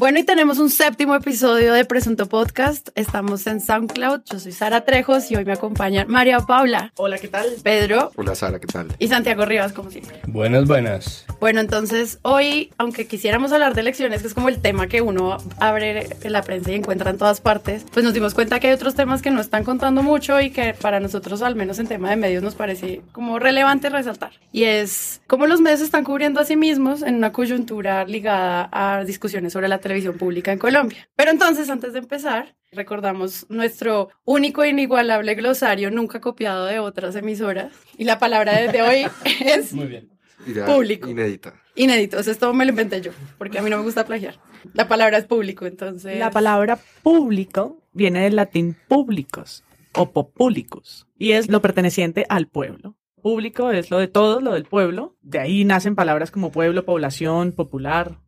Bueno, y tenemos un séptimo episodio de Presunto Podcast. Estamos en SoundCloud. Yo soy Sara Trejos y hoy me acompañan María Paula. Hola, ¿qué tal? Pedro. Hola, Sara, ¿qué tal? Y Santiago Rivas, como siempre. Buenas, buenas. Bueno, entonces hoy, aunque quisiéramos hablar de elecciones, que es como el tema que uno abre en la prensa y encuentra en todas partes, pues nos dimos cuenta que hay otros temas que no están contando mucho y que para nosotros, al menos en tema de medios, nos parece como relevante resaltar. Y es cómo los medios están cubriendo a sí mismos en una coyuntura ligada a discusiones sobre la televisión pública en Colombia. Pero entonces, antes de empezar, recordamos nuestro único e inigualable glosario nunca copiado de otras emisoras. Y la palabra de hoy es Muy bien. Público. Inédita. inédito. O sea, esto me lo inventé yo, porque a mí no me gusta plagiar. La palabra es público, entonces... La palabra público viene del latín publicus o populicus y es lo perteneciente al pueblo. Público es lo de todos, lo del pueblo. De ahí nacen palabras como pueblo, población, popular,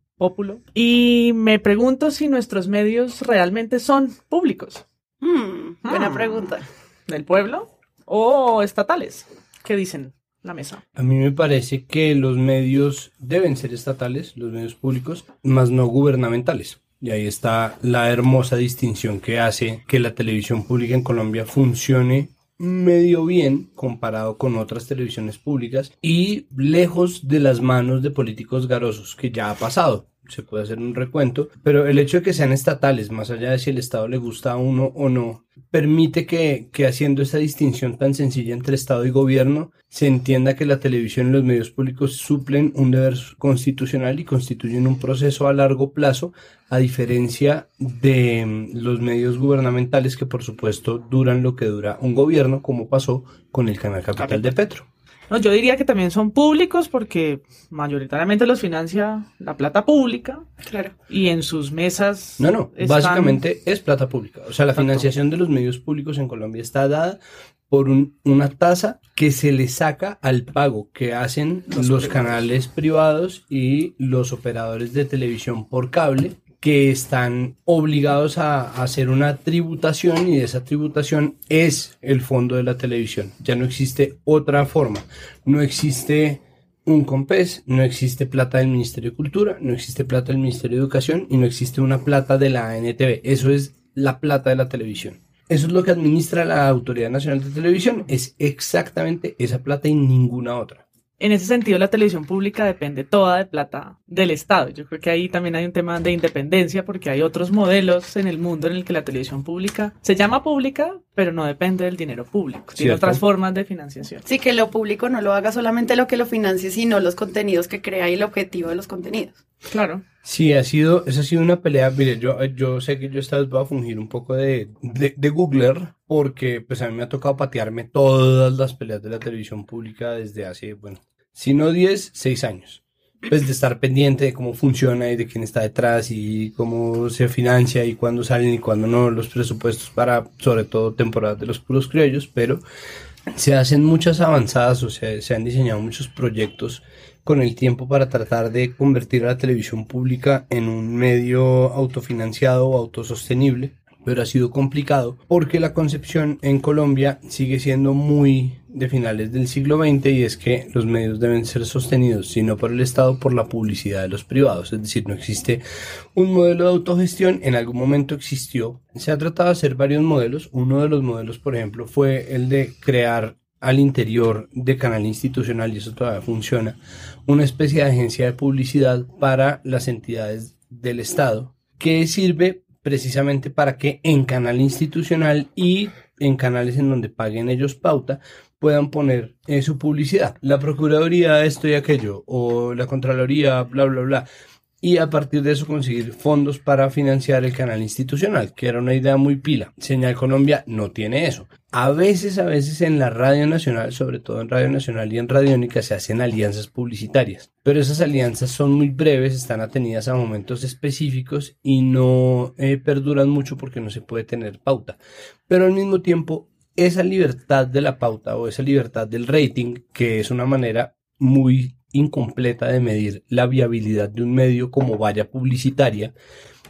Y me pregunto si nuestros medios realmente son públicos, Hmm, buena Hmm. pregunta. del pueblo o estatales. ¿Qué dicen la mesa? A mí me parece que los medios deben ser estatales, los medios públicos, más no gubernamentales. Y ahí está la hermosa distinción que hace que la televisión pública en Colombia funcione medio bien comparado con otras televisiones públicas y lejos de las manos de políticos garosos que ya ha pasado. Se puede hacer un recuento, pero el hecho de que sean estatales, más allá de si el Estado le gusta a uno o no, permite que, que haciendo esa distinción tan sencilla entre Estado y gobierno, se entienda que la televisión y los medios públicos suplen un deber constitucional y constituyen un proceso a largo plazo, a diferencia de mm, los medios gubernamentales que por supuesto duran lo que dura un gobierno, como pasó con el canal Capital de Petro. No, yo diría que también son públicos porque mayoritariamente los financia la plata pública Claro. y en sus mesas. No, no, están- básicamente es plata pública. O sea, la Exacto. financiación de los medios públicos en Colombia está dada por un- una tasa que se le saca al pago que hacen Los los, privados. canales privados y los operadores de televisión por cable que están obligados a, hacer una tributación y esa tributación es el fondo de la televisión. Ya no existe otra forma. No existe un COMPES, no existe plata del Ministerio de Cultura, no existe plata del Ministerio de Educación y no existe una plata de la ANTV. Eso es la plata de la televisión. Eso es lo que administra la Autoridad Nacional de Televisión. Es exactamente esa plata y ninguna otra. En ese sentido, la televisión pública depende toda de plata del Estado. Yo creo que ahí también hay un tema de independencia porque hay otros modelos en el mundo en el que la televisión pública se llama pública, pero no depende del dinero público. Tiene Cierto. otras formas de financiación. Sí, que lo público no lo haga solamente lo que lo financie, sino los contenidos que crea y el objetivo de los contenidos. Claro. Sí, ha sido, esa ha sido una pelea. Mire, yo, yo sé que yo esta vez voy a fungir un poco de, de, de Googler, porque pues a mí me ha tocado patearme todas las peleas de la televisión pública desde hace, bueno, si no 10, 6 años. Pues de estar pendiente de cómo funciona y de quién está detrás y cómo se financia y cuándo salen y cuándo no los presupuestos para, sobre todo, temporadas de los puros criollos, pero se hacen muchas avanzadas, o sea, se han diseñado muchos proyectos con el tiempo para tratar de convertir a la televisión pública en un medio autofinanciado o autosostenible, pero ha sido complicado porque la concepción en Colombia sigue siendo muy de finales del siglo XX y es que los medios deben ser sostenidos, si no por el Estado, por la publicidad de los privados. Es decir, no existe un modelo de autogestión, en algún momento existió. Se ha tratado de hacer varios modelos. Uno de los modelos, por ejemplo, fue el de crear al interior de canal institucional, y eso todavía funciona, una especie de agencia de publicidad para las entidades del Estado, que sirve precisamente para que en canal institucional y en canales en donde paguen ellos pauta puedan poner eh, su publicidad. La Procuraduría esto y aquello, o la Contraloría, bla, bla, bla. Y a partir de eso conseguir fondos para financiar el canal institucional, que era una idea muy pila. Señal Colombia no tiene eso. A veces, a veces en la Radio Nacional, sobre todo en Radio Nacional y en Radiónica, se hacen alianzas publicitarias. Pero esas alianzas son muy breves, están atenidas a momentos específicos y no eh, perduran mucho porque no se puede tener pauta. Pero al mismo tiempo, esa libertad de la pauta o esa libertad del rating, que es una manera muy incompleta de medir la viabilidad de un medio como valla publicitaria,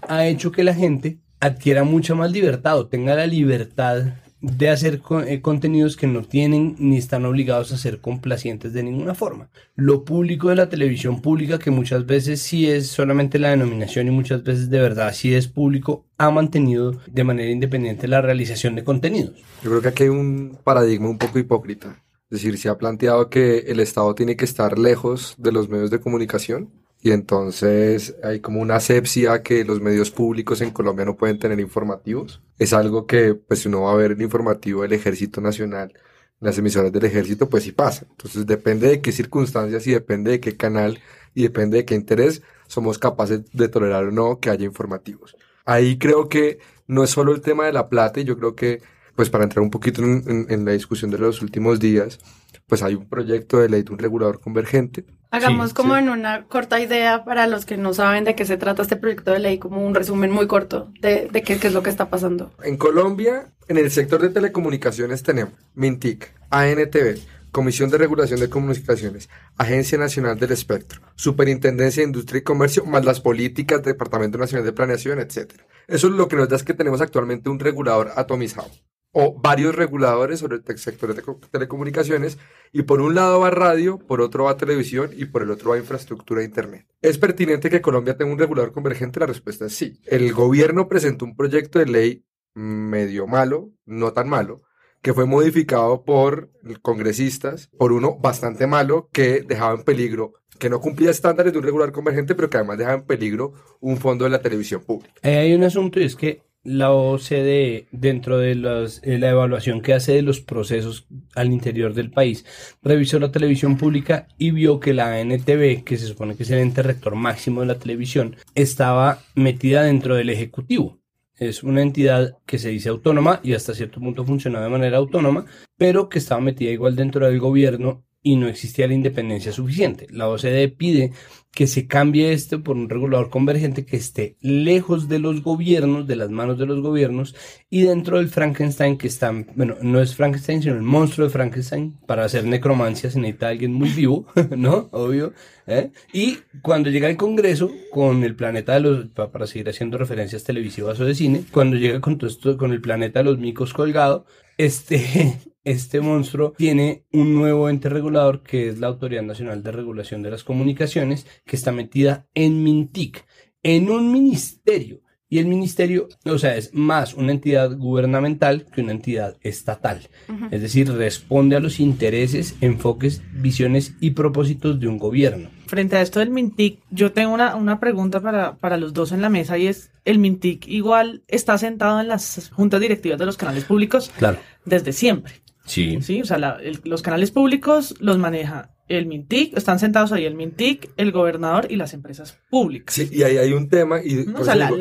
ha hecho que la gente adquiera mucha más libertad o tenga la libertad de hacer eh, contenidos que no tienen ni están obligados a ser complacientes de ninguna forma. Lo público de la televisión pública, que muchas veces sí es solamente la denominación y muchas veces de verdad sí es público, ha mantenido de manera independiente la realización de contenidos. Yo creo que aquí hay un paradigma un poco hipócrita. Decir, se ha planteado que el Estado tiene que estar lejos de los medios de comunicación y entonces hay como una asepsia que los medios públicos en Colombia no pueden tener informativos. Es algo que, pues, si uno va a ver el informativo del Ejército Nacional, las emisoras del Ejército, pues sí pasa. Entonces depende de qué circunstancias y depende de qué canal y depende de qué interés somos capaces de tolerar o no que haya informativos. Ahí creo que no es solo el tema de la plata y yo creo que, pues para entrar un poquito en, en la discusión de los últimos días, pues hay un proyecto de ley de un regulador convergente Hagamos como en una corta idea para los que no saben de qué se trata este proyecto de ley, como un resumen muy corto de, de qué, qué, es lo que está pasando. En Colombia, en el sector de telecomunicaciones tenemos MINTIC, ANTV, Comisión de Regulación de Comunicaciones, Agencia Nacional del Espectro, Superintendencia de Industria y Comercio, más las políticas, Departamento Nacional de Planeación, etc. Eso es lo que nos da es que tenemos actualmente un regulador atomizado o varios reguladores sobre el sector de telecomunicaciones y por un lado va radio, por otro va televisión y por el otro va infraestructura de internet. ¿Es pertinente que Colombia tenga un regulador convergente? La respuesta es sí. El gobierno presentó un proyecto de ley medio malo, no tan malo, que fue modificado por congresistas, por uno bastante malo que dejaba en peligro que no cumplía estándares de un regulador convergente, pero que además dejaba en peligro un fondo de la televisión pública. hay un asunto y es que la OCDE, dentro de, la evaluación que hace de los procesos al interior del país, revisó la televisión pública y vio que la NTV, que se supone que es el ente rector máximo de la televisión, estaba metida dentro del Ejecutivo. Es una entidad que se dice autónoma y hasta cierto punto funciona de manera autónoma, pero que estaba metida igual dentro del gobierno y no existía la independencia suficiente. La OCDE pide que se cambie esto por un regulador convergente que esté lejos de los gobiernos, de las manos de los gobiernos, y dentro del Frankenstein que está, bueno, no es Frankenstein, sino el monstruo de Frankenstein, para hacer necromancia se necesita alguien muy vivo, ¿no? Obvio. ¿eh? Y cuando llega al Congreso, con el planeta de los, para seguir haciendo referencias televisivas o de cine, cuando llega con todo esto, con el planeta de los micos colgado, este, este monstruo tiene un nuevo ente regulador que es la Autoridad Nacional de Regulación de las Comunicaciones, que está metida en MINTIC, en un ministerio. Y el ministerio, o sea, es más una entidad gubernamental que una entidad estatal. Es decir, responde a los intereses, enfoques, visiones y propósitos de un gobierno. Frente a esto del MINTIC, yo tengo una, una pregunta para, para los dos en la mesa y es, ¿el MINTIC igual está sentado en las juntas directivas de los canales públicos? Claro. Desde siempre. Sí. Sí, o sea, los canales públicos los maneja el MINTIC, están sentados ahí el MINTIC, el gobernador y las empresas públicas. Sí, y ahí hay un tema, y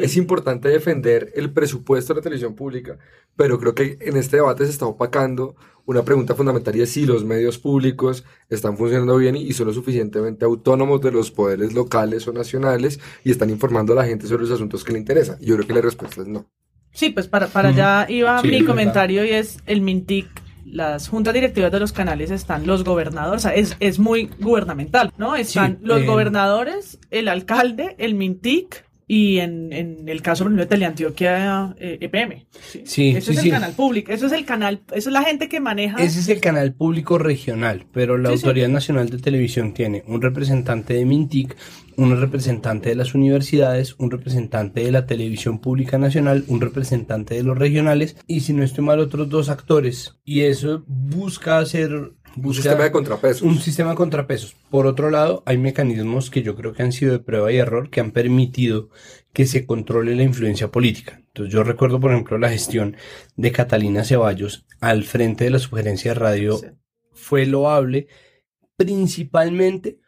es importante defender el presupuesto de la televisión pública, pero creo que en este debate se está opacando una pregunta fundamental y es si los medios públicos están funcionando bien y son lo suficientemente autónomos de los poderes locales o nacionales y están informando a la gente sobre los asuntos que le interesan. Yo creo que la respuesta es no. Sí, pues para, para allá iba mi comentario y es el MINTIC las juntas directivas de los canales están los gobernadores, o sea, es, es muy gubernamental, ¿no? Están los eh, gobernadores, el alcalde, el MINTIC, y en, en, el caso de Teleantioquia eh, EPM. Sí, Ese es el canal público, eso es el canal, eso es la gente que maneja. Ese es el canal público regional, pero la Autoridad Nacional de Televisión tiene un representante de Mintic, un representante de las universidades, un representante de la televisión pública nacional, un representante de los regionales y si no estoy mal otros dos actores. Y eso busca hacer un sistema de contrapesos. Un sistema de contrapesos. Por otro lado, hay mecanismos que yo creo que han sido de prueba y error que han permitido que se controle la influencia política. Entonces yo recuerdo, por ejemplo, la gestión de Catalina Ceballos al frente de la sugerencia de radio fue loable principalmente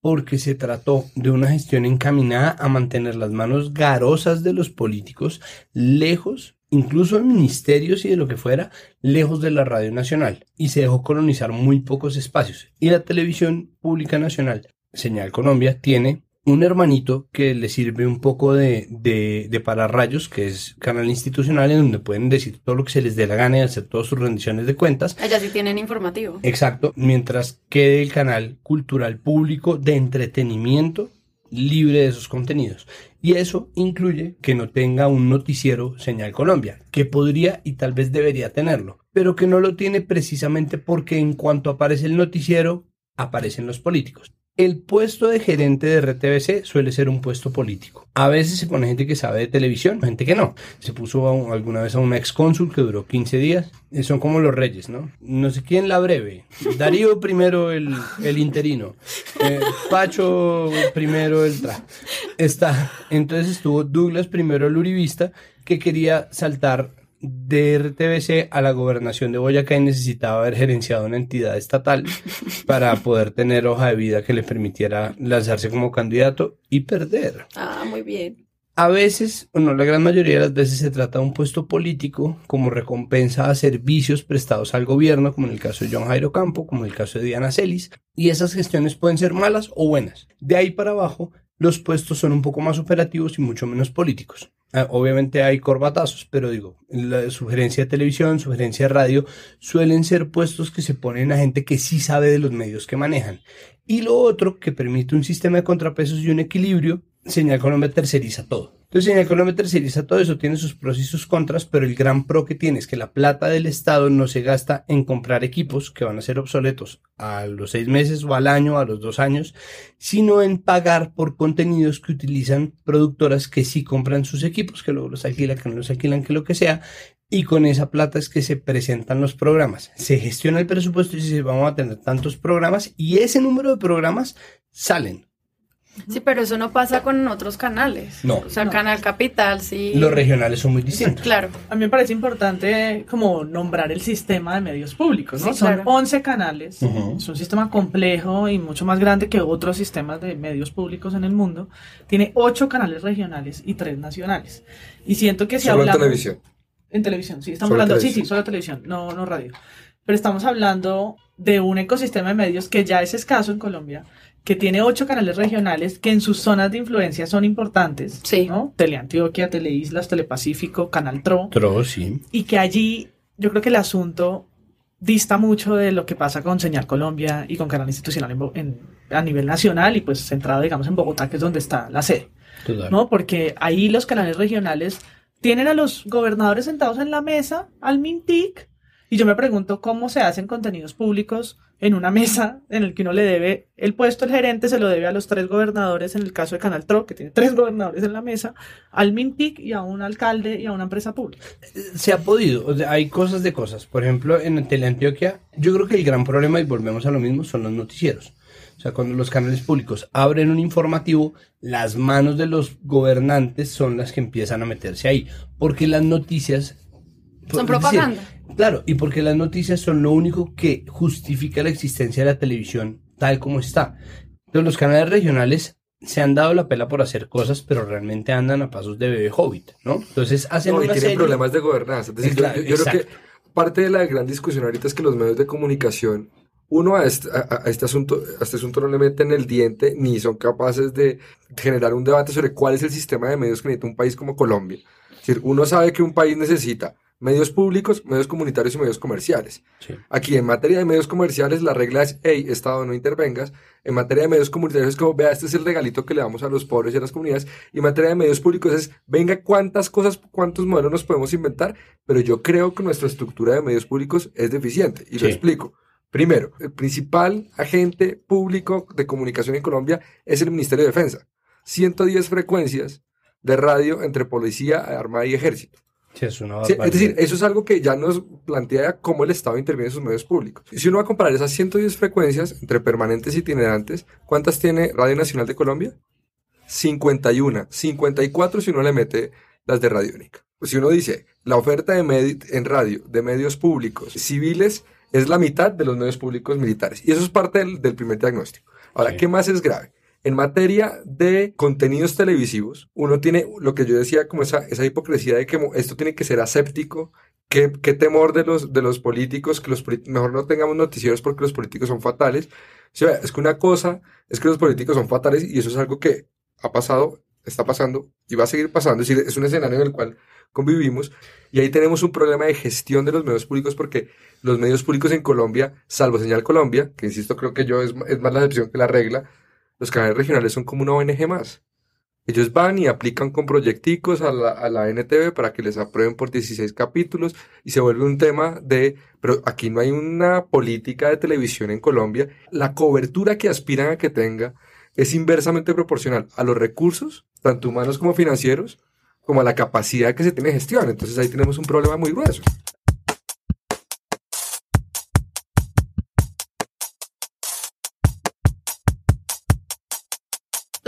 porque se trató de una gestión encaminada a mantener las manos garosas de los políticos lejos incluso en ministerios y de lo que fuera, lejos de la radio nacional, y se dejó colonizar muy pocos espacios. Y la televisión pública nacional, Señal Colombia, tiene un hermanito que le sirve un poco de, de, de pararrayos, que es canal institucional en donde pueden decir todo lo que se les dé la gana y hacer todas sus rendiciones de cuentas. Allá sí tienen informativo. Exacto, mientras quede el canal cultural público de entretenimiento libre de esos contenidos. Y eso incluye que no tenga un noticiero Señal Colombia, que podría y tal vez debería tenerlo. pero que no lo tiene precisamente porque en cuanto aparece el noticiero, aparecen los políticos. El puesto de gerente de RTBC suele ser un puesto político. A veces se pone gente que sabe de televisión, gente que no. Se puso alguna vez a un ex cónsul que duró 15 días. Eh, son como los reyes, ¿no? No sé quién la breve. Darío primero el, el interino. Eh, Pacho primero el tra. Está. Entonces estuvo Douglas primero el uribista que quería saltar de RTBC a la gobernación de Boyacá y necesitaba haber gerenciado una entidad estatal para poder tener hoja de vida que le permitiera lanzarse como candidato y perder. Ah, muy bien. A veces, bueno, la gran mayoría de las veces se trata de un puesto político como recompensa a servicios prestados al gobierno, como en el caso de John Jairo Campo, como en el caso de Diana Celis, y esas gestiones pueden ser malas o buenas. De ahí para abajo, los puestos son un poco más operativos y mucho menos políticos. Ah, obviamente hay corbatazos, pero digo, la sugerencia de televisión, sugerencia de radio, suelen ser puestos que se ponen a gente que sí sabe de los medios que manejan. Y lo otro, que permite un sistema de contrapesos y un equilibrio, Señal Colombia terceriza todo. Entonces, Señal Colombia terceriza todo eso, tiene sus pros y sus contras, pero el gran pro que tiene es que la plata del Estado no se gasta en comprar equipos que van a ser obsoletos a los seis meses o al año, a los dos años, sino en pagar por contenidos que utilizan productoras que sí compran sus equipos, que luego los alquilan, que no los alquilan, que lo que sea, y con esa plata es que se presentan los programas. Se gestiona el presupuesto y se dice, vamos a tener tantos programas y ese número de programas salen. Sí, pero eso no pasa con otros canales. No. O sea, No. Canal Capital, sí. Los regionales son muy distintos. Claro. A mí me parece importante como nombrar el sistema de medios públicos, ¿no? Sí, Son claro. 11 canales, Ujú. es un sistema complejo y mucho más grande que otros sistemas de medios públicos en el mundo. Tiene 8 canales regionales y 3 nacionales. Y siento que si Solo en hablamos... televisión. En televisión, sí, estamos Solo hablando, sí, sí, solo televisión, no, no radio. Pero estamos hablando de un ecosistema de medios que ya es escaso en Colombia, que tiene ocho canales regionales que en sus zonas de influencia son importantes, Sí. ¿no? Teleantioquia, Teleislas, Telepacífico, Canal Tro, Tro, sí. y que allí yo creo que el asunto dista mucho de lo que pasa con Señal Colombia y con Canal Institucional en Bo- en- a nivel nacional y pues centrado, digamos, en Bogotá, que es donde está la sede. Total. ¿no? Porque ahí los canales regionales tienen a los gobernadores sentados en la mesa, al Mintic, y yo me pregunto cómo se hacen contenidos públicos en una mesa en el que uno le debe el puesto, el gerente se lo debe a los tres gobernadores, en el caso de Canal Tro, que tiene tres gobernadores en la mesa, al Mintic y a un alcalde y a una empresa pública. se ha podido, hay cosas de cosas. Por ejemplo, en Teleantioquia, yo creo que el gran problema, y volvemos a lo mismo, son los noticieros. O sea, cuando los canales públicos abren un informativo, las manos de los gobernantes son las que empiezan a meterse ahí. Porque las noticias... Son decir, propaganda. claro, y porque las noticias son lo único que justifica la existencia de la televisión tal como está. Entonces, los canales regionales se han dado la pela por hacer cosas, pero realmente andan a pasos de bebé hobbit, ¿no? Entonces hacen No, y una tienen serie- problemas de gobernanza. Es decir, yo- Claro, yo, yo creo que parte de la gran discusión ahorita es que los medios de comunicación, uno a este, a- a este asunto, a este asunto no le meten el diente ni son capaces de generar un debate sobre cuál es el sistema de medios que necesita un país como Colombia. Es decir, uno sabe que un país necesita medios públicos, medios comunitarios y medios comerciales. Sí. Aquí en materia de medios comerciales la regla es, hey, Estado, no intervengas. En materia de medios comunitarios es como, vea, este es el regalito que le damos a los pobres y a las comunidades. Y en materia de medios públicos es, venga, cuántas cosas, cuántos modelos nos podemos inventar. Pero yo creo que nuestra estructura de medios públicos es deficiente. Y lo explico. Primero, el principal agente público de comunicación en Colombia es el Ministerio de Defensa. 110 frecuencias de radio entre policía, armada y ejército. Sí, es una Sí, es barbaridad. decir, eso es algo que ya nos plantea cómo el Estado interviene en sus medios públicos. Y si uno va a comparar esas 110 frecuencias entre permanentes y itinerantes, ¿cuántas tiene Radio Nacional de Colombia? 51, 54 si uno le mete las de Radiónica. Pues si uno dice, la oferta de en radio de medios públicos civiles es la mitad de los medios públicos militares. Y eso es parte del, del primer diagnóstico. Ahora, Sí. ¿qué más es grave? En materia de contenidos televisivos, uno tiene lo que yo decía como esa, esa hipocresía de que esto tiene que ser aséptico. ¿Qué, temor de los, de los políticos, que los mejor no tengamos noticieros porque los políticos son fatales. O es que una cosa es que los políticos son fatales y eso es algo que ha pasado, está pasando y va a seguir pasando. Es decir, es un escenario en el cual convivimos y ahí tenemos un problema de gestión de los medios públicos porque los medios públicos en Colombia, salvo Señal Colombia, que insisto creo que yo es, es más la excepción que la regla, los canales regionales son como una ONG más. Ellos van y aplican con proyecticos a la, a la NTV para que les aprueben por 16 capítulos y se vuelve un tema de, pero aquí no hay una política de televisión en Colombia. La cobertura que aspiran a que tenga es inversamente proporcional a los recursos, tanto humanos como financieros, como a la capacidad que se tiene de gestión. Entonces ahí tenemos un problema muy grueso.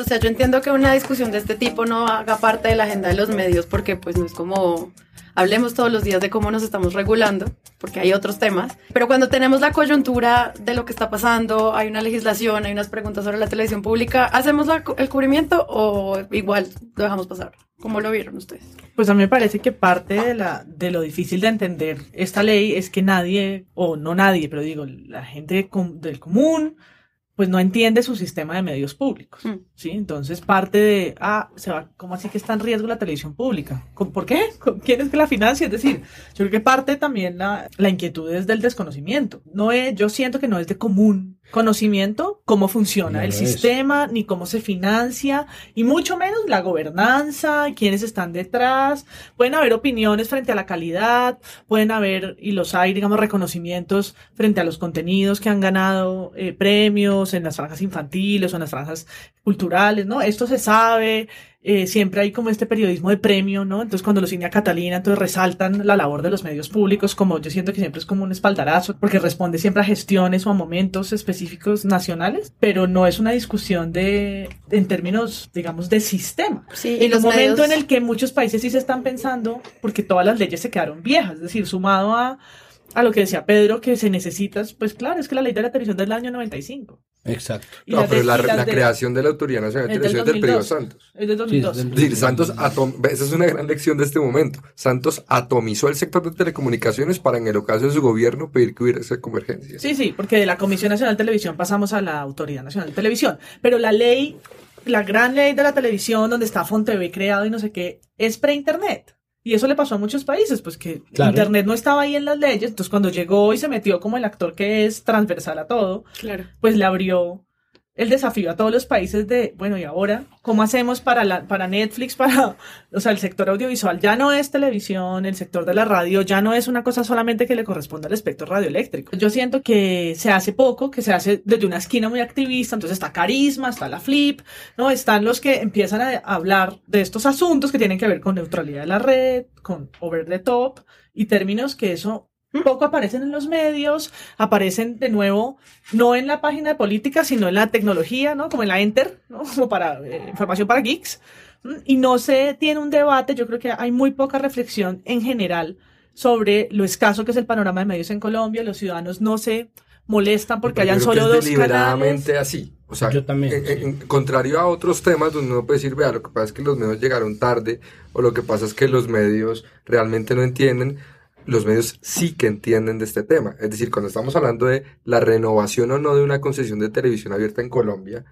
O sea, yo entiendo que una discusión de este tipo no haga parte de la agenda de los medios porque pues no es como hablemos todos los días de cómo nos estamos regulando, porque hay otros temas, pero cuando tenemos la coyuntura de lo que está pasando, hay una legislación, hay unas preguntas sobre la televisión pública, ¿hacemos la- el cubrimiento o igual lo dejamos pasar? ¿Cómo lo vieron ustedes? Pues a mí me parece que parte de, la, de lo difícil de entender esta ley es que nadie, o no nadie, pero digo, la gente del común, pues no entiende su sistema de medios públicos, Mm. ¿sí? Entonces parte de, ah, se va, ¿cómo así que está en riesgo la televisión pública? ¿Con- ¿Por qué? ¿Con ¿Quién es que la financia? Es decir, yo creo que parte también la, la inquietud es del desconocimiento. No es, yo siento que no es de común conocimiento cómo funciona No el es. sistema, ni cómo se financia, y mucho menos la gobernanza, quiénes están detrás. Pueden haber opiniones frente a la calidad, pueden haber, y los hay, digamos, reconocimientos frente a los contenidos que han ganado eh, premios en las franjas infantiles o en las franjas culturales, ¿no? Esto se sabe, eh, siempre hay como este periodismo de premio, ¿no? Entonces cuando los INEA Catalina, entonces resaltan la labor de los medios públicos, como yo siento que siempre es como un espaldarazo, porque responde siempre a gestiones o a momentos específicos nacionales, pero no es una discusión de, en términos, digamos, de sistema. Sí, En un momento en el que muchos países sí se están pensando, porque todas las leyes se quedaron viejas, es decir, sumado a, a lo que decía Pedro, que se necesita, pues claro, es que la ley de la televisión del año 95. Exacto. Y No, pero la, la de- creación de la Autoridad Nacional de Televisión es del periodo 2002. Santos. Es del Sí, es 2002. del- Es decir, Santos, atom- esa es una gran lección de este momento. Santos atomizó el sector de telecomunicaciones para, en el ocaso de su gobierno, pedir que hubiera esa convergencia. Sí, sí, porque de la Comisión Nacional de Televisión pasamos a la Autoridad Nacional de Televisión. Pero la ley, la gran ley de la televisión, donde está Fontv creado y no sé qué, es pre-internet. Y eso le pasó a muchos países, pues que Claro. Internet no estaba ahí en las leyes. Entonces, cuando llegó y se metió como el actor que es transversal a todo, Claro. pues le abrió el desafío a todos los países de, bueno, ¿y ahora cómo hacemos para, la, para Netflix, para, o sea, el sector audiovisual ya no es televisión, el sector de la radio ya no es una cosa solamente que le corresponde al espectro radioeléctrico. Yo siento que se hace poco, que se hace desde una esquina muy activista, entonces está Carisma, está la Flip, ¿no? Están los que empiezan a hablar de estos asuntos que tienen que ver con neutralidad de la red, con over the top y términos que eso poco aparecen en los medios, aparecen de nuevo, no en la página de política, sino en la tecnología, ¿no? Como en la Enter, ¿no? Como para eh, información para geeks. ¿m? Y no se tiene un debate, yo creo que hay muy poca reflexión en general sobre lo escaso que es el panorama de medios en Colombia. Los ciudadanos no se molestan porque hayan creo que solo es dos deliberadamente canales. así. O sea, Yo también, en- sí. en- contrario a otros temas donde uno puede decir, vea, lo que pasa es que los medios llegaron tarde, o lo que pasa es que los medios realmente no entienden, los medios sí que entienden de este tema. Es decir, cuando estamos hablando de la renovación o no de una concesión de televisión abierta en Colombia,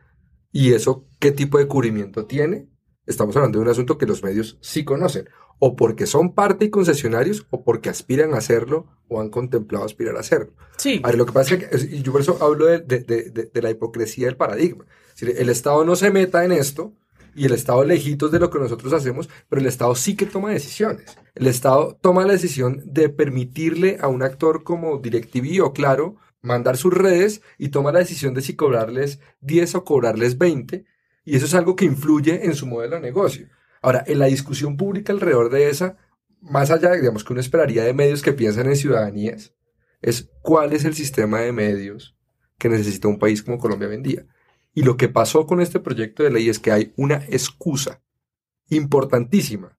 y eso qué tipo de cubrimiento tiene, estamos hablando de un asunto que los medios sí conocen, o porque son parte y concesionarios, o porque aspiran a hacerlo, o han contemplado aspirar a hacerlo. Sí, A ver, lo que pasa es que, yo por eso hablo de, de- de- de- de la hipocresía del paradigma. Es decir, el Estado no se meta en esto y el Estado lejitos de lo que nosotros hacemos, pero el Estado sí que toma decisiones. El Estado toma la decisión de permitirle a un actor como DirecTV o Claro mandar sus redes y toma la decisión de si cobrarles 10 o cobrarles 20 y eso es algo que influye en su modelo de negocio. Ahora, en la discusión pública alrededor de esa, más allá, digamos, que uno esperaría de medios que piensan en ciudadanías, es cuál es el sistema de medios que necesita un país como Colombia hoy en día. Y lo que pasó con este proyecto de ley es que hay una excusa importantísima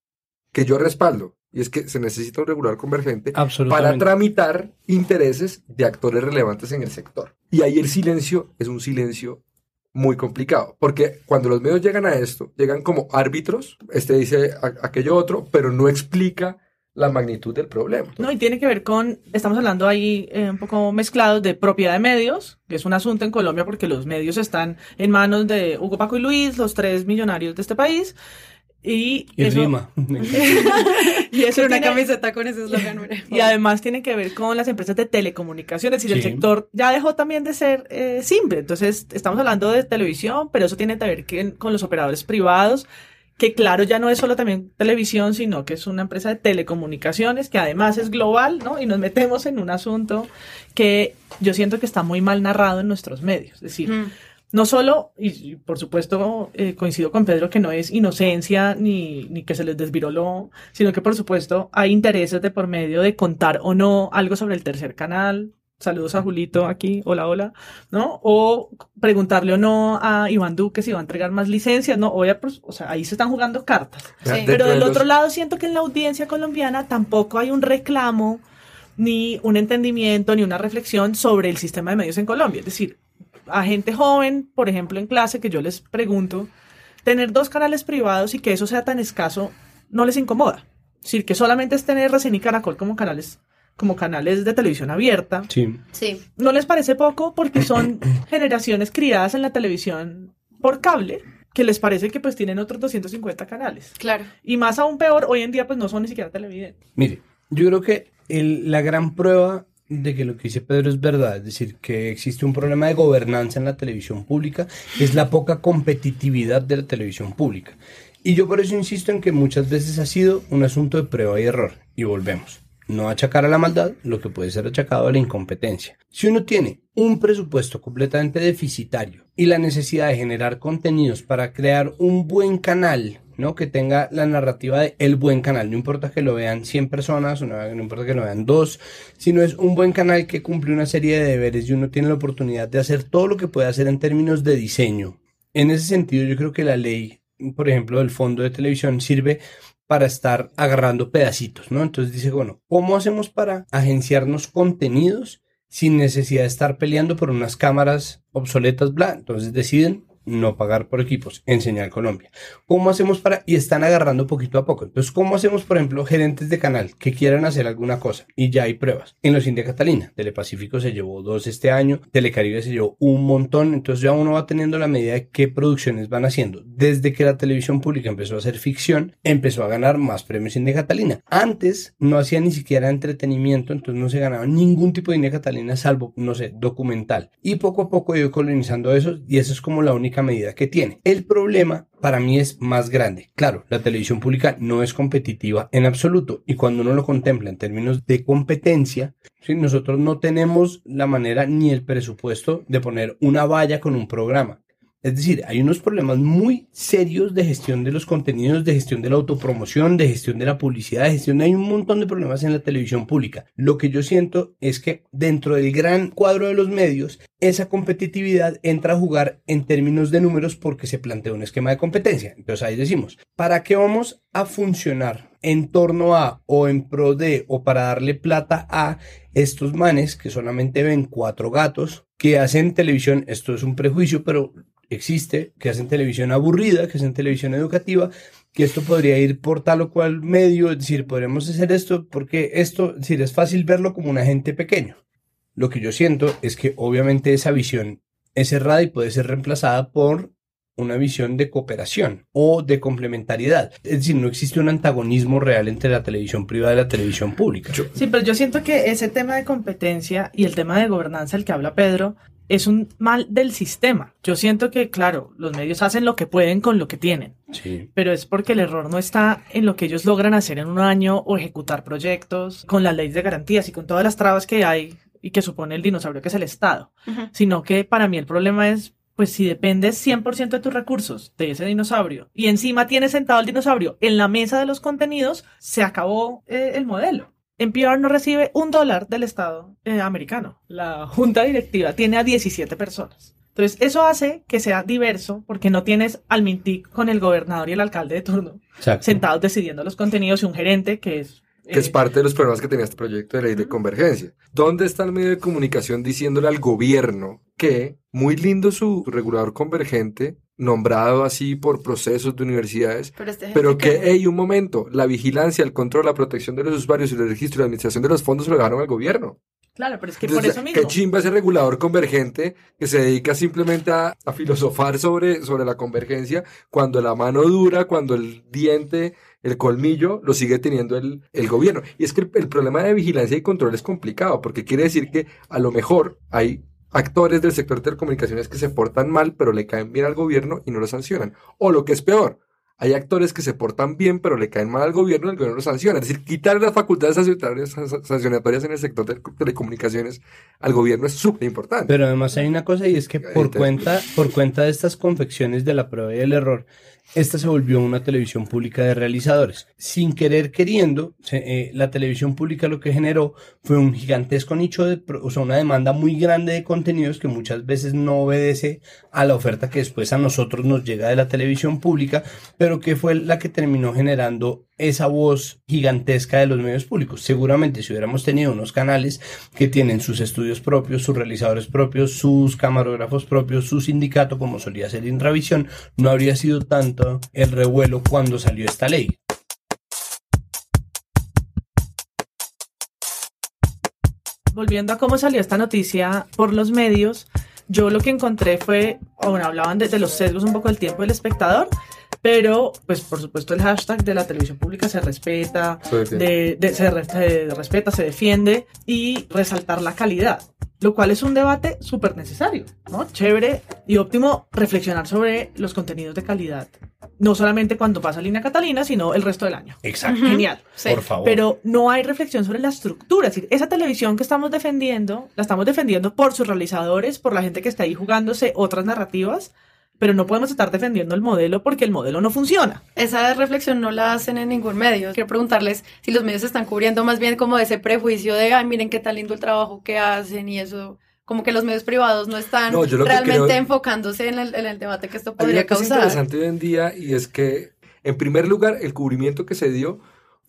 que yo respaldo, y es que se necesita un regular convergente para tramitar intereses de actores relevantes en el sector. Y ahí el silencio es un silencio muy complicado, porque cuando los medios llegan a esto, llegan como árbitros, este dice aquello otro, pero no explica la magnitud del problema. No, y tiene que ver con, estamos hablando ahí eh, un poco mezclados de propiedad de medios, que es un asunto en Colombia porque los medios están en manos de Hugo, Paco y Luis, los tres millonarios de este país. Y, Y eso, rima. y eso una tiene- camiseta con ese eslogan. y además tiene que ver con las empresas de telecomunicaciones, es decir, el Sí. sector ya dejó también de ser eh, simple. Entonces, estamos hablando de televisión, pero eso tiene que ver que- con los operadores privados que claro, ya no es solo también televisión, sino que es una empresa de telecomunicaciones que además es global, ¿no? Y nos metemos en un asunto que yo siento que está muy mal narrado en nuestros medios. Es decir, Mm. no solo, y por supuesto eh, coincido con Pedro que no es inocencia ni, ni que se les desviroló, sino que por supuesto hay intereses de por medio de contar o no algo sobre el tercer canal. Saludos a Julito aquí, hola, hola, ¿no? O preguntarle o no a Iván Duque si va a entregar más licencias, ¿no? Oye, pues, o sea, ahí se están jugando cartas. Sí. Pero de del los- otro lado siento que en la audiencia colombiana tampoco hay un reclamo ni un entendimiento ni una reflexión sobre el sistema de medios en Colombia. Es decir, a gente joven, por ejemplo, en clase, que yo les pregunto, tener dos canales privados y que eso sea tan escaso no les incomoda. Es decir, que solamente es tener RCN y Caracol como canales, como canales de televisión abierta. Sí. Sí. ¿No les parece poco? Porque son generaciones criadas en la televisión por cable, que les parece que pues tienen otros 250 canales. Claro. Y más aún peor, hoy en día pues no son ni siquiera televidentes. Mire, yo creo que el- la gran prueba de que lo que dice Pedro es verdad, es decir, que existe un problema de gobernanza en la televisión pública, es la poca competitividad de la televisión pública. Y yo por eso insisto en que muchas veces ha sido un asunto de prueba y error. Y volvemos. No achacar a la maldad lo que puede ser achacado a la incompetencia. Si uno tiene un presupuesto completamente deficitario y la necesidad de generar contenidos para crear un buen canal, ¿no? Que tenga la narrativa de el buen canal. No importa que lo vean 100 personas, no, no importa que lo vean dos, sino es un buen canal que cumple una serie de deberes y uno tiene la oportunidad de hacer todo lo que puede hacer en términos de diseño. En ese sentido, yo creo que la ley, por ejemplo, del fondo de televisión sirve para estar agarrando pedacitos, ¿no? Entonces dice, bueno, ¿cómo hacemos para agenciarnos contenidos sin necesidad de estar peleando por unas cámaras obsoletas, bla? Entonces deciden no pagar por equipos en Señal Colombia. ¿Cómo hacemos para...? Y están agarrando poquito a poco. Entonces, ¿cómo hacemos, por ejemplo, gerentes de canal que quieran hacer alguna cosa? Y ya hay pruebas. En los India Catalina, Telepacífico se llevó dos este año, Telecaribe se llevó un montón. Entonces ya uno va teniendo la medida de qué producciones van haciendo. Desde que la televisión pública empezó a hacer ficción, empezó a ganar más premios India Catalina. Antes no hacía ni siquiera entretenimiento, entonces no se ganaba ningún tipo de India Catalina salvo, no sé, documental. Y poco a poco ido colonizando eso y eso es como la única medida que tiene. El problema para mí es más grande. Claro, la televisión pública no es competitiva en absoluto y cuando uno lo contempla en términos de competencia, ¿sí? nosotros no tenemos la manera ni el presupuesto de poner una valla con un programa. Es decir, hay unos problemas muy serios de gestión de los contenidos, de gestión de la autopromoción, de gestión de la publicidad, de gestión. Hay un montón de problemas en la televisión pública. Lo que yo siento es que dentro del gran cuadro de los medios, esa competitividad entra a jugar en términos de números porque se plantea un esquema de competencia. Entonces ahí decimos, ¿para qué vamos a funcionar en torno a o en pro de o para darle plata a estos manes que solamente ven cuatro gatos que hacen televisión? Esto es un prejuicio, pero existe, que hacen televisión aburrida, que hacen televisión educativa, que esto podría ir por tal o cual medio, es decir, podremos hacer esto porque esto, es decir, es fácil verlo como un agente pequeño. Lo que yo siento es que obviamente esa visión es errada y puede ser reemplazada por una visión de cooperación o de complementariedad. Es decir, no existe un antagonismo real entre la televisión privada y la televisión pública. Sí, pero yo siento que ese tema de competencia y el tema de gobernanza el que habla Pedro es un mal del sistema. Yo siento que, claro, los medios hacen lo que pueden con lo que tienen, Sí. pero es porque el error no está en lo que ellos logran hacer en un año o ejecutar proyectos con las leyes de garantías y con todas las trabas que hay y que supone el dinosaurio que es el Estado, sino que para mí el problema es, pues si dependes 100% de tus recursos de ese dinosaurio y encima tienes sentado al dinosaurio en la mesa de los contenidos, se acabó eh, el modelo. NPR no recibe un dólar del Estado eh, americano. La junta directiva tiene a 17 personas. Entonces, eso hace que sea diverso porque no tienes al Mintic con el gobernador y el alcalde de turno Exacto. sentados decidiendo los contenidos y un gerente que es... que es eh, parte de los problemas que tenía este proyecto de ley de convergencia. ¿Dónde está el medio de comunicación diciéndole al gobierno que muy lindo su regulador convergente, nombrado así por procesos de universidades, Pero, este pero que, hey, un momento, la vigilancia, el control, la protección de los usuarios y el registro y la administración de los fondos se lo dejaron al gobierno? Claro, pero es que por eso mismo... Qué chimba ese regulador convergente que se dedica simplemente a, a filosofar sobre, sobre la convergencia cuando la mano dura, cuando el diente, el colmillo lo sigue teniendo el, el gobierno. Y es que el, el problema de vigilancia y control es complicado porque quiere decir que a lo mejor hay actores del sector de telecomunicaciones que se portan mal pero le caen bien al gobierno y no lo sancionan. O lo que es peor, Hay actores que se portan bien, pero le caen mal al gobierno y el gobierno los sanciona. Es decir, quitar las facultades sancionatorias en el sector de telecomunicaciones al gobierno es súper importante. Pero además hay una cosa y es que por cuenta, por cuenta de estas confecciones de la prueba y el error, esta se volvió una televisión pública de realizadores. Sin querer queriendo, eh, la televisión pública lo que generó fue un gigantesco nicho de, o sea, una demanda muy grande de contenidos que muchas veces no obedece a la oferta que después a nosotros nos llega de la televisión pública, pero que fue la que terminó generando esa voz gigantesca de los medios públicos. Seguramente si hubiéramos tenido unos canales que tienen sus estudios propios, sus realizadores propios, sus camarógrafos propios, su sindicato, como solía ser Intravisión, no habría sido tanto el revuelo cuando salió esta ley. Volviendo a cómo salió esta noticia por los medios, yo lo que encontré fue, bueno, hablaban de, los sesgos un poco del tiempo del espectador, pero, pues, por supuesto, el hashtag de la televisión pública se respeta, se, de, se, respeta, se defiende y resaltar la calidad lo cual es un debate súper necesario, ¿no? Chévere y óptimo reflexionar sobre los contenidos de calidad, no solamente cuando pasa Línea Catalina, sino el resto del año. Exacto. Genial. Por favor. Pero no hay reflexión sobre la estructura, es decir, esa televisión que estamos defendiendo, la estamos defendiendo por sus realizadores, por la gente que está ahí jugándose otras narrativas, pero no podemos estar defendiendo el modelo porque el modelo no funciona. Esa reflexión no la hacen en ningún medio. Quiero preguntarles si los medios están cubriendo más bien como ese prejuicio de, ay, miren qué tan lindo el trabajo que hacen y eso como que los medios privados no están realmente enfocándose en el, en el, debate que esto podría Hay causar. Es interesante hoy en día y es que, en primer lugar, el cubrimiento que se dio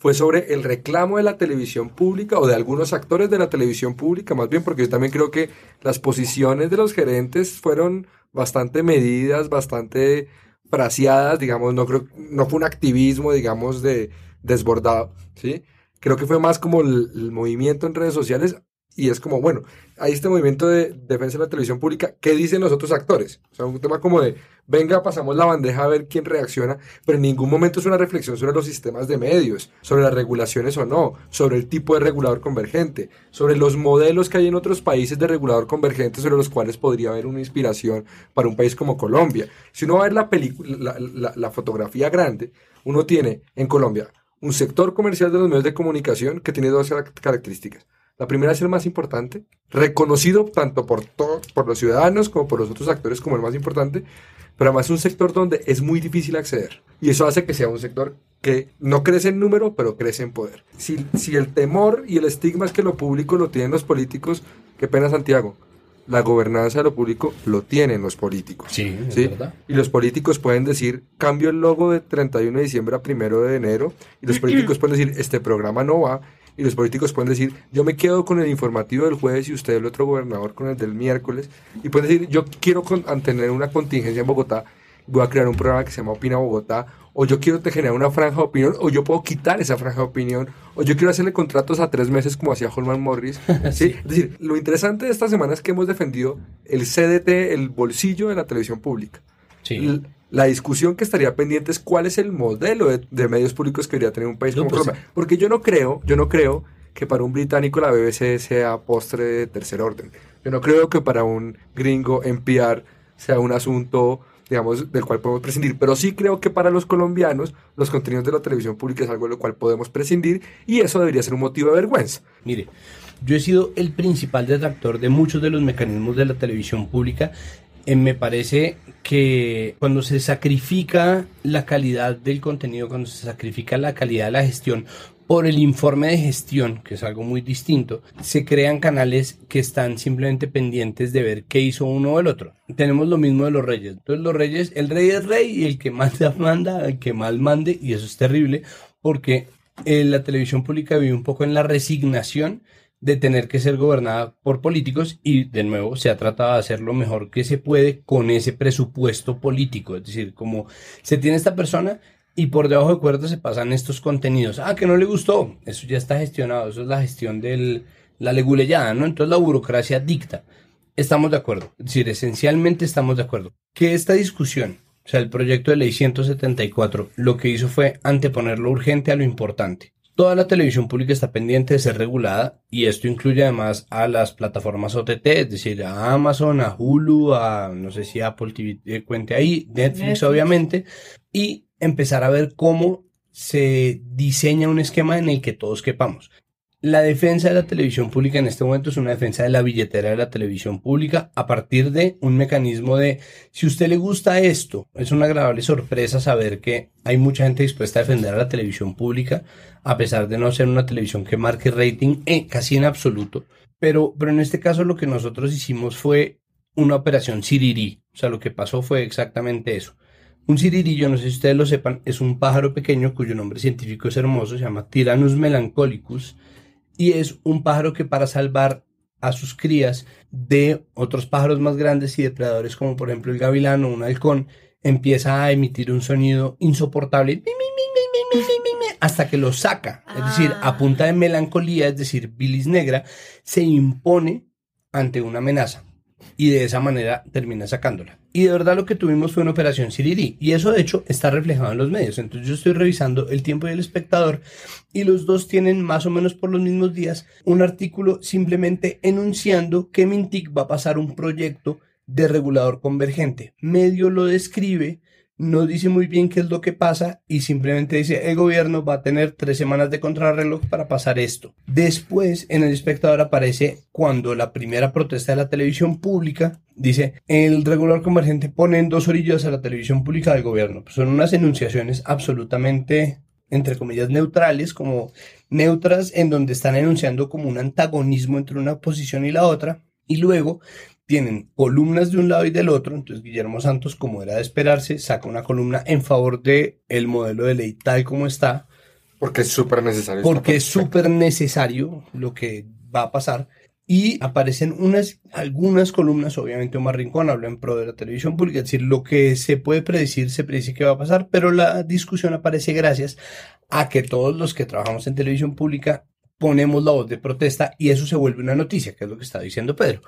fue sobre el reclamo de la televisión pública o de algunos actores de la televisión pública, más bien porque yo también creo que las posiciones de los gerentes fueron bastante medidas, bastante fraseadas, digamos, no creo, no fue un activismo, digamos, de desbordado, ¿sí? Creo que fue más como el movimiento en redes sociales y es como, bueno, hay este movimiento de defensa de la televisión pública, ¿qué dicen los otros actores? O sea, un tema como de, venga, pasamos la bandeja a ver quién reacciona, pero en ningún momento es una reflexión sobre los sistemas de medios, sobre las regulaciones o no, sobre el tipo de regulador convergente, sobre los modelos que hay en otros países de regulador convergente sobre los cuales podría haber una inspiración para un país como Colombia. Si uno va a ver la, película, la, la fotografía grande, uno tiene en Colombia un sector comercial de los medios de comunicación que tiene dos características la primera es el más importante, reconocido tanto por, por los ciudadanos como por los otros actores como el más importante, pero además es un sector donde es muy difícil acceder. Y eso hace que sea un sector que no crece en número, pero crece en poder. Si, si el temor y el estigma es que lo público lo tienen los políticos, qué pena Santiago. La gobernanza de lo público lo tienen los políticos. Sí, ¿sí? Verdad. Y los políticos pueden decir, cambio el logo de 31 de diciembre a 1 de enero. Y los políticos pueden decir, este programa no va y los políticos pueden decir, yo me quedo con el informativo del jueves y usted, el otro gobernador, con el del miércoles. Y pueden decir, yo quiero tener una contingencia en Bogotá, voy a crear un programa que se llama Opina Bogotá, o yo quiero generar una franja de opinión, o yo puedo quitar esa franja de opinión, o yo quiero hacerle contratos a tres meses como hacía Holman Morris. ¿sí? Es decir, lo interesante de esta semana es que hemos defendido el CDT, el bolsillo de la televisión pública. Sí. La discusión que estaría pendiente es cuál es el modelo de, medios públicos que debería tener un país como pues, Colombia. Porque yo no creo, yo no creo que para un británico la BBC sea postre de tercer orden. Yo no creo que para un gringo NPR sea un asunto digamos, del cual podemos prescindir, pero sí creo que para los colombianos los contenidos de la televisión pública es algo de lo cual podemos prescindir y eso debería ser un motivo de vergüenza. Mire, yo he sido el principal detractor de muchos de los mecanismos de la televisión pública eh, me parece que cuando se sacrifica la calidad del contenido, cuando se sacrifica la calidad de la gestión por el informe de gestión, que es algo muy distinto, se crean canales que están simplemente pendientes de ver qué hizo uno o el otro. Tenemos lo mismo de los reyes. Entonces los reyes, el rey es rey y el que más manda, el que más mande, y eso es terrible porque eh, la televisión pública vive un poco en la resignación de tener que ser gobernada por políticos y de nuevo se ha tratado de hacer lo mejor que se puede con ese presupuesto político. Es decir, como se tiene esta persona y por debajo de cuerda se pasan estos contenidos. Ah, que no le gustó. Eso ya está gestionado. Eso es la gestión de la leguleyada, ¿no? Entonces la burocracia dicta. Estamos de acuerdo. Es decir, esencialmente estamos de acuerdo. Que esta discusión, o sea, el proyecto de ley 174, lo que hizo fue anteponer lo urgente a lo importante. Toda la televisión pública está pendiente de ser regulada y esto incluye además a las plataformas OTT, es decir, a Amazon, a Hulu, a no sé si Apple TV eh, cuente ahí, Netflix, obviamente, y empezar a ver cómo se diseña un esquema en el que todos quepamos. La defensa de la televisión pública en este momento es una defensa de la billetera de la televisión pública a partir de un mecanismo de, si usted le gusta esto, es una agradable sorpresa saber que hay mucha gente dispuesta a defender a la televisión pública, a pesar de no ser una televisión que marque rating eh, casi en absoluto. Pero, pero en este caso lo que nosotros hicimos fue una operación Siriri. O sea, lo que pasó fue exactamente eso. Un yo no sé si ustedes lo sepan, es un pájaro pequeño cuyo nombre científico es hermoso, se llama Tyrannus melancolicus y es un pájaro que para salvar a sus crías de otros pájaros más grandes y depredadores como por ejemplo el gavilán o un halcón, empieza a emitir un sonido insoportable hasta que lo saca. Es decir, a ah. punta de melancolía, es decir, bilis negra, se impone ante una amenaza y de esa manera termina sacándola. Y de verdad lo que tuvimos fue una operación Siriri y eso de hecho está reflejado en los medios. Entonces yo estoy revisando el tiempo y el espectador y los dos tienen más o menos por los mismos días un artículo simplemente enunciando que Mintic va a pasar un proyecto de regulador convergente. Medio lo describe no dice muy bien qué es lo que pasa y simplemente dice el gobierno va a tener tres semanas de contrarreloj para pasar esto. Después en el espectador aparece cuando la primera protesta de la televisión pública dice el regulador convergente pone en dos orillas a la televisión pública del gobierno. son unas enunciaciones absolutamente entre comillas neutrales, como neutras en donde están enunciando como un antagonismo entre una posición y la otra. Y luego tienen columnas de un lado y del otro, entonces Guillermo Santos, como era de esperarse, saca una columna en favor de el modelo de ley tal como está. Porque es súper necesario. Porque es súper necesario lo que va a pasar. Y aparecen unas, algunas columnas, obviamente Omar Rincón habla en pro de la televisión pública, es decir, lo que se puede predecir, se predice que va a pasar, pero la discusión aparece gracias a que todos los que trabajamos en televisión pública ponemos la voz de protesta y eso se vuelve una noticia, que es lo que está diciendo Pedro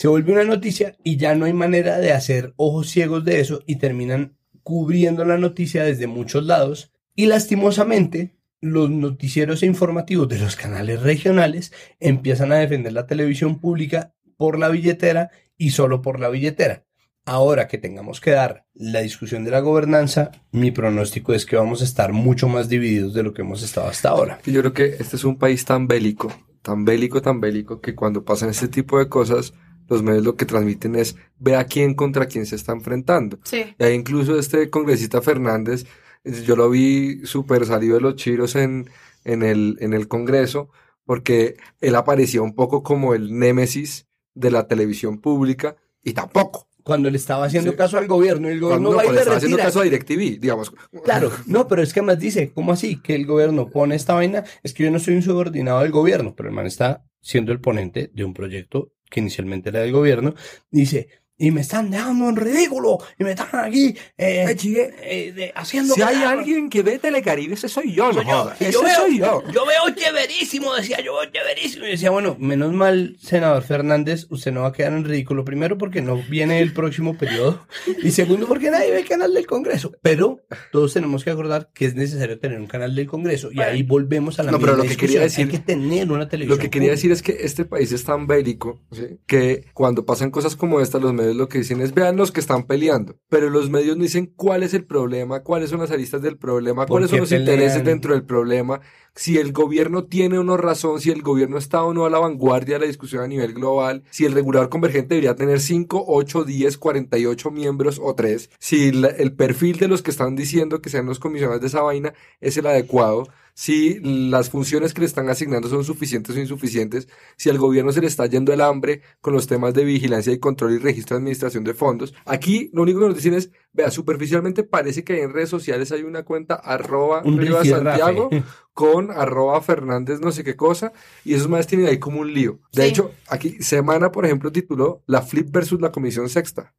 se vuelve una noticia y ya no hay manera de hacer ojos ciegos de eso y terminan cubriendo la noticia desde muchos lados y lastimosamente los noticieros e informativos de los canales regionales empiezan a defender la televisión pública por la billetera y solo por la billetera. Ahora que tengamos que dar la discusión de la gobernanza, mi pronóstico es que vamos a estar mucho más divididos de lo que hemos estado hasta ahora. Yo creo que este es un país tan bélico, tan bélico, tan bélico, que cuando pasan este tipo de cosas, los medios lo que transmiten es ve a quién contra quién se está enfrentando. Sí. Y ahí incluso este congresista Fernández, yo lo vi súper salido de los chiros en, en, el, en el Congreso, porque él aparecía un poco como el némesis de la televisión pública y tampoco. Cuando le estaba haciendo caso al gobierno, el gobierno va y le estaba haciendo caso a DirecTV, digamos. Claro, no, pero es que además dice, ¿cómo así? Que el gobierno pone esta vaina, es que yo no soy un subordinado del gobierno, pero el man está siendo el ponente de un proyecto que inicialmente era del gobierno, dice, y me están dejando en ridículo y me están aquí eh, eh, haciendo si hay alguien que ve Telecaribe ese soy yo no yo, ese yo veo, soy yo. yo veo chéverísimo decía yo veo chéverísimo y decía bueno menos mal senador Fernández usted no va a quedar en ridículo primero porque no viene el próximo periodo y segundo porque nadie ve el canal del Congreso pero todos tenemos que acordar que es necesario tener un canal del Congreso y ahí volvemos a la no, pero lo que quería decir hay que tener una televisión lo que quería decir es que este país es tan bélico que cuando pasan cosas como esta los medios lo que dicen es vean los que están peleando, pero los medios no dicen cuál es el problema, cuáles son las aristas del problema, cuáles son los intereses dentro del problema, si el gobierno tiene o no razón, si el gobierno está o no a la vanguardia de la discusión a nivel global, si el regulador convergente debería tener 5, 8, 10, 48 miembros o 3, si el perfil de los que están diciendo que sean los comisionados de esa vaina es el adecuado, si las funciones que le están asignando son suficientes o insuficientes, si al gobierno se le está yendo el hambre con los temas de vigilancia y control y registro de administración de fondos. Aquí lo único que nos dicen es, vea, superficialmente parece que en redes sociales hay una cuenta arroba Santiago con arroba Fernández no sé qué cosa y esos más tienen ahí como un lío. De hecho, aquí Semana, por ejemplo, tituló La Flip versus la Comisión Sexta.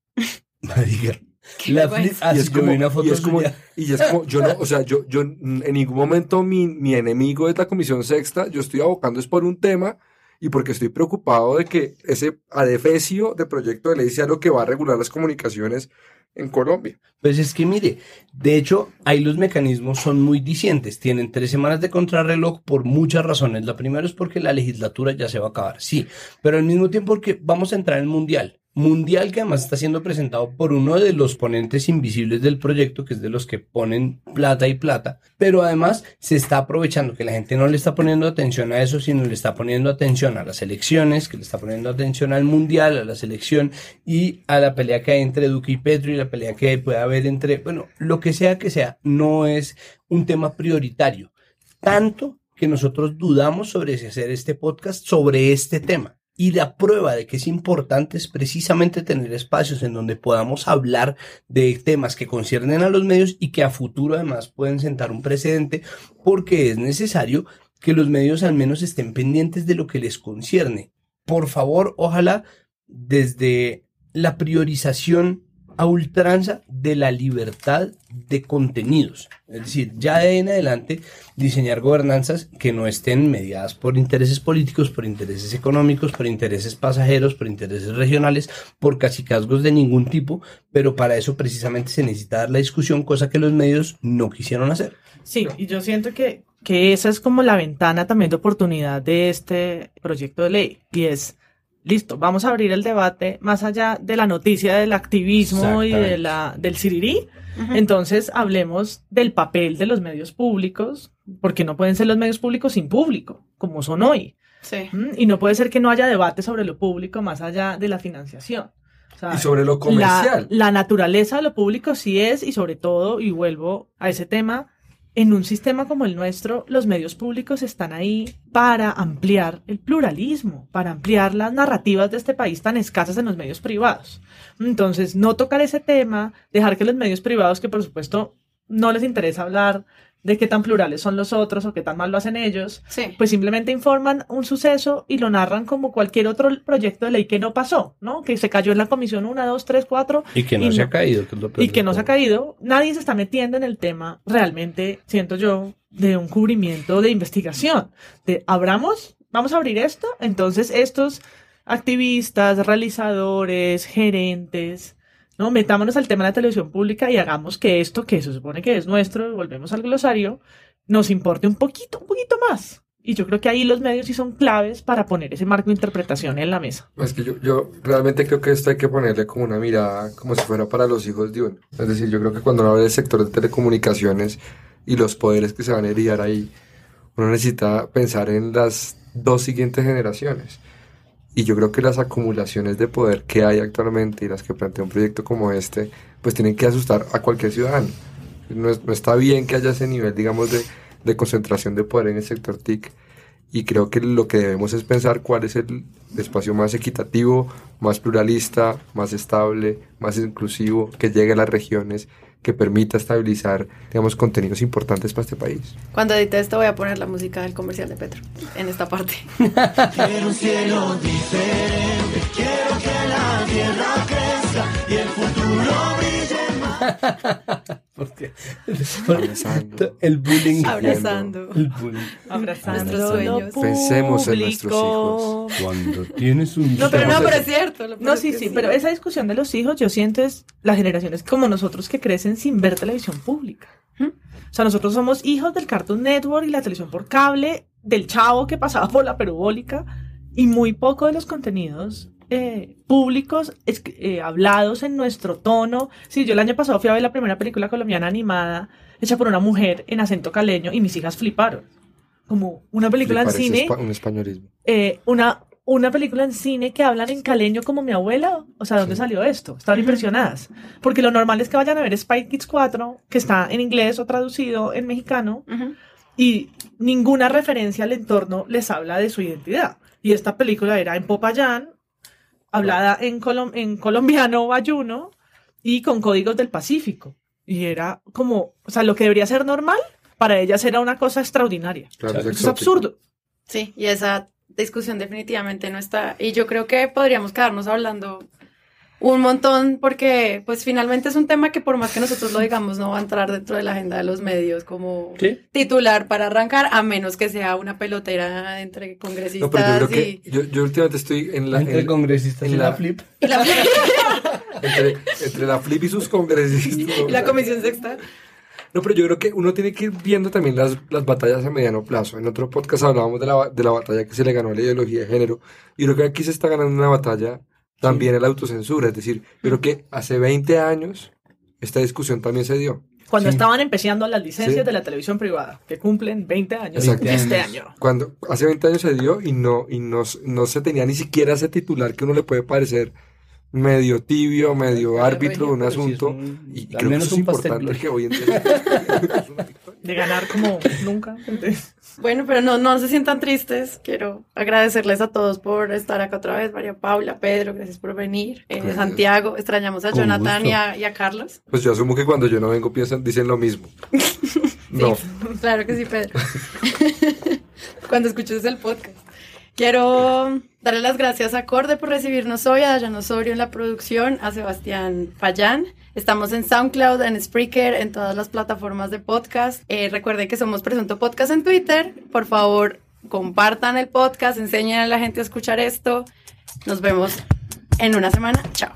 La flip, y es como, una foto y es como, y es como, yo no, o sea, yo, yo en ningún momento mi, mi enemigo es la comisión sexta, yo estoy abocando es por un tema y porque estoy preocupado de que ese adefesio de proyecto de ley sea lo que va a regular las comunicaciones en Colombia. Pues es que mire, de hecho, ahí los mecanismos son muy dicientes. Tienen tres semanas de contrarreloj por muchas razones. La primera es porque la legislatura ya se va a acabar, sí, pero al mismo tiempo porque vamos a entrar en el mundial mundial que además está siendo presentado por uno de los ponentes invisibles del proyecto, que es de los que ponen plata y plata, pero además se está aprovechando que la gente no le está poniendo atención a eso, sino le está poniendo atención a las elecciones, que le está poniendo atención al mundial, a la selección y a la pelea que hay entre Duque y Petro y la pelea que puede haber entre, bueno, lo que sea que sea, no es un tema prioritario, tanto que nosotros dudamos sobre si hacer este podcast sobre este tema. Y la prueba de que es importante es precisamente tener espacios en donde podamos hablar de temas que conciernen a los medios y que a futuro además pueden sentar un precedente porque es necesario que los medios al menos estén pendientes de lo que les concierne. Por favor, ojalá desde la priorización a ultranza de la libertad de contenidos. Es decir, ya de en adelante diseñar gobernanzas que no estén mediadas por intereses políticos, por intereses económicos, por intereses pasajeros, por intereses regionales, por casicazgos de ningún tipo, pero para eso precisamente se necesita dar la discusión, cosa que los medios no quisieron hacer. Sí, y yo siento que, que esa es como la ventana también de oportunidad de este proyecto de ley, y es listo, vamos a abrir el debate más allá de la noticia del activismo y de la, del sirirí. Entonces hablemos del papel de los medios públicos, porque no pueden ser los medios públicos sin público, como son hoy. Sí. ¿Mm? Y no puede ser que no haya debate sobre lo público más allá de la financiación. O sea, Y sobre lo comercial. La, la naturaleza de lo público sí es, y sobre todo, y vuelvo a ese tema, en un sistema como el nuestro, los medios públicos están ahí para ampliar el pluralismo, para ampliar las narrativas de este país tan escasas en los medios privados. Entonces, no tocar ese tema, dejar que los medios privados, que por supuesto no les interesa hablar de qué tan plurales son los otros o qué tan mal lo hacen ellos, Sí. pues simplemente informan un suceso y lo narran como cualquier otro proyecto de ley que no pasó, ¿no? Que se cayó en la comisión 1, 2, 3, 4 Y que no Y se no- ha caído. Que es lo peor y que no se ha caído. Nadie se está metiendo en el tema realmente, siento yo, de un cubrimiento de investigación. De abramos, vamos a abrir esto, entonces estos activistas, realizadores, gerentes, ¿no? Metámonos al tema de la televisión pública y hagamos que esto, que se supone que es nuestro, volvemos al glosario, nos importe un poquito, un poquito más. Y yo creo que ahí los medios sí son claves para poner ese marco de interpretación en la mesa. Es que yo, yo realmente creo que esto hay que ponerle como una mirada como si fuera para los hijos de uno. Es decir, yo creo que cuando uno habla del sector de telecomunicaciones y los poderes que se van a heredar ahí, uno necesita pensar en las dos siguientes generaciones. Y yo creo que las acumulaciones de poder que hay actualmente y las que plantea un proyecto como este, pues tienen que asustar a cualquier ciudadano. No, no está bien que haya ese nivel, digamos, de, de concentración de poder en el sector TIC. Y creo que lo que debemos es pensar cuál es el espacio más equitativo, más pluralista, más estable, más inclusivo, que llegue a las regiones, que permita estabilizar, digamos, contenidos importantes para este país. Cuando edite esto voy a poner la música del comercial de Petro en esta parte. Quiero un cielo diferente, quiero que la tierra crezca y el futuro brille más. Porque Abrazando. el bullying. Abrazando. El bullying. Abrazando Nuestros sueños. Pensemos en nuestros público. Cuando tienes un No, pero no, Estamos pero es cierto. No, sí, sí, pero esa discusión de los hijos, yo siento es las generaciones como nosotros que crecen sin ver televisión pública. O sea, nosotros somos hijos del Cartoon Network y la televisión por cable, del chavo que pasaba por la perubólica y muy poco de los contenidos eh, públicos es- eh, hablados en nuestro tono. Sí, yo el año pasado fui a ver la primera película colombiana animada hecha por una mujer en acento caleño y mis hijas fliparon. Como una película en cine espa- un españolismo. eh, una, una película en cine que hablan en caleño como mi abuela. O sea, ¿de dónde Sí. salió esto? Estaban impresionadas. Porque lo normal es que vayan a ver Spy Kids 4, que está en inglés o traducido en mexicano, Ujú. y ninguna referencia al entorno les habla de su identidad. Y esta película era en Popayán, hablada en, colom- en colombiano bayuno y con códigos del Pacífico. Y era como, o sea, lo que debería ser normal, para ellas era una cosa extraordinaria. Claro, es Es absurdo. Sí, y esa discusión definitivamente no está. Y yo creo que podríamos quedarnos hablando un montón porque pues finalmente es un tema que por más que nosotros lo digamos no va a entrar dentro de la agenda de los medios como Sí. titular para arrancar a menos que sea una pelotera entre congresistas No, pero yo creo y, que yo, yo últimamente estoy en la, Entre en- congresistas en y la- la flip. y la, entre, entre la Flip y sus congresistas. y la comisión sexta. No, pero yo creo que uno tiene que ir viendo también las, las batallas a mediano plazo. En otro podcast hablábamos de la, de la batalla que se le ganó a la ideología de género. Y creo que aquí se está ganando una batalla también es la autocensura. Es decir, creo que hace 20 años esta discusión también se dio. Cuando Sí. estaban empezando las licencias Sí. de la televisión privada, que cumplen 20 años Exacto. este 20 año. Cuando hace 20 años se dio y no, y no, no se tenía ni siquiera ese titular que uno le puede parecer medio tibio, medio árbitro de un sí asunto. un- y al creo que menos eso es importante que hoy en día. De ganar como nunca. Bueno, pero no, no se sientan tristes. Quiero agradecerles a todos por estar acá otra vez. María Paula, Pedro, gracias por venir. Eh, Gracias. Santiago, extrañamos a Con Jonathan y a, y a Carlos. Pues yo asumo que cuando yo no vengo piensan, dicen lo mismo. No. Claro que sí, Pedro. Cuando escuches el podcast. Quiero darle las gracias a Corde por recibirnos hoy, a Dayan Osorio en la producción, a Sebastián Payán. Estamos en SoundCloud, en Spreaker, en todas las plataformas de podcast. Eh, recuerden que somos Presunto Podcast en Twitter. Por favor, compartan el podcast, enseñen a la gente a escuchar esto. Nos vemos en una semana. Chao.